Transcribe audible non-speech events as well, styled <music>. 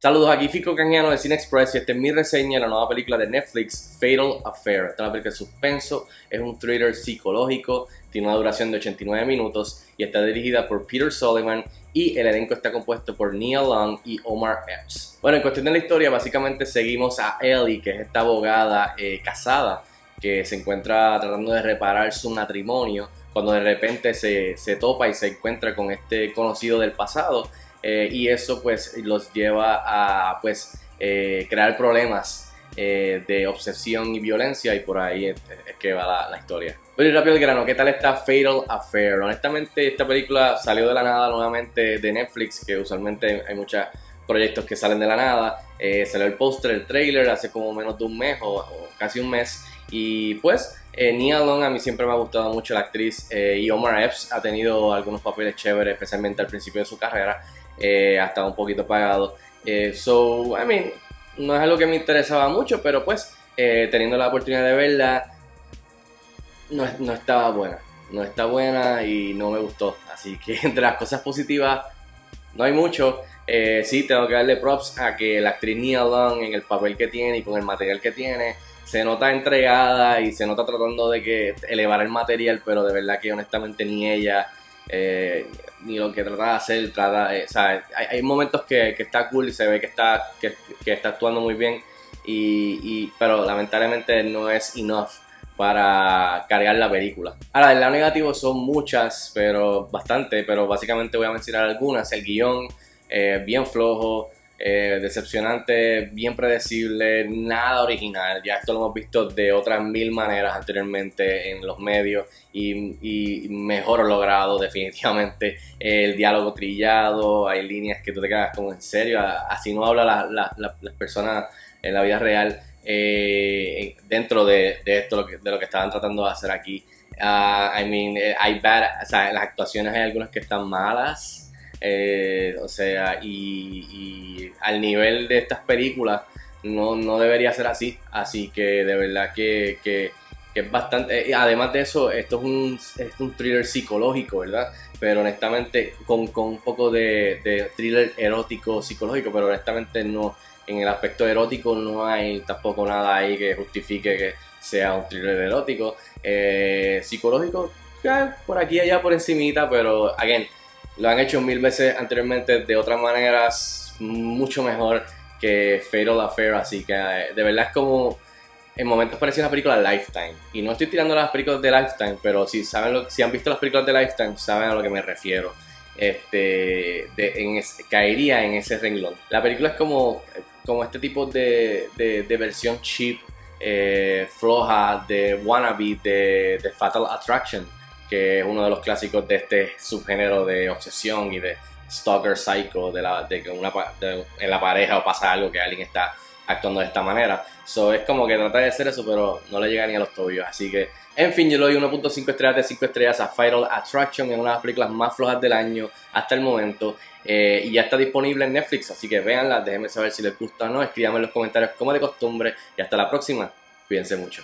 Saludos, aquí Fico Cañano de Cine Express y esta es mi reseña de la nueva película de Netflix, Fatal Affair. Esta es una película de suspenso, es un thriller psicológico, tiene una duración de 89 minutos y está dirigida por Peter Sullivan y el elenco está compuesto por Nia Long y Omar Epps. Bueno, en cuestión de la historia, básicamente seguimos a Ellie, que es esta abogada eh, casada que se encuentra tratando de reparar su matrimonio cuando de repente se, se topa y se encuentra con este conocido del pasado eh, y eso pues los lleva a pues eh, crear problemas eh, de obsesión y violencia y por ahí es, que va la, historia. Pero rápido el grano, ¿qué tal está Fatal Affair? Honestamente esta película salió de la nada nuevamente de Netflix, que usualmente hay muchos proyectos que salen de la nada. salió el póster, el trailer hace como menos de un mes o, casi un mes y pues Nia Long a mí siempre me ha gustado mucho la actriz y Omar Epps ha tenido algunos papeles chéveres, especialmente al principio de su carrera eh, ha estado un poquito pagado. Eh, so, I mean, no es algo que me interesaba mucho, pero pues eh, teniendo la oportunidad de verla, no, no estaba buena. No está buena y no me gustó. Así que <laughs> entre las cosas positivas, no hay mucho. Eh, sí, tengo que darle props a que la actriz Nia Long en el papel que tiene y con el material que tiene se nota entregada y se nota tratando de que elevar el material, pero de verdad que honestamente ni ella eh, ni lo que trata de hacer, trata, eh, o sea, hay, momentos que, que, está cool y se ve que está, que, que está actuando muy bien, y, y, pero lamentablemente no es enough para cargar la película. Ahora, el lado negativo son muchas, pero bastante, pero básicamente voy a mencionar algunas. El guion, eh, bien flojo, eh, decepcionante, bien predecible, nada original. Ya esto lo hemos visto de otras mil maneras anteriormente en los medios y, mejor logrado <laughs> definitivamente. El diálogo trillado, hay líneas que tú te quedas como en serio, así no habla las personas en la vida real eh, dentro de, esto de lo que estaban tratando de hacer aquí. Uh, I mean, eh, hay bad, las actuaciones hay algunas que están malas. Eh, o sea, y, al nivel de estas películas no, no, debería ser así. Así que de verdad que, es bastante... Eh, además de eso, esto es un, es un thriller psicológico, ¿verdad? Pero honestamente, con, con un poco de, thriller erótico psicológico, pero honestamente no... En el aspecto erótico no hay tampoco nada ahí que justifique que sea un thriller erótico. Eh, psicológico, por aquí y allá por encimita, pero, again, lo han hecho mil veces anteriormente de otras maneras mucho mejor que Fatal Affair, así que eh, de verdad es como en momentos parece una película Lifetime. Y no estoy tirando las películas de Lifetime, pero si saben lo, si han visto las películas de Lifetime, saben a lo que me refiero. Este, caería en ese renglón. La película es como, como este tipo de, de, versión cheap, eh, floja, de wannabe, de, de Fatal Attraction que es uno de los clásicos de este subgénero de obsesión y de stalker psycho, de, la, que una, en la pareja o pasa algo que alguien está actuando de esta manera. So, es como que trata de hacer eso, pero no le llega ni a los tobillos. Así que, en fin, yo le doy 1.5 estrellas de 5 estrellas a Final Attraction, en una de las películas más flojas del año hasta el momento. Eh, y ya está disponible en Netflix, así que véanla, déjenme saber si les gusta o no, escríbanme en los comentarios como de costumbre. Y hasta la próxima, cuídense mucho.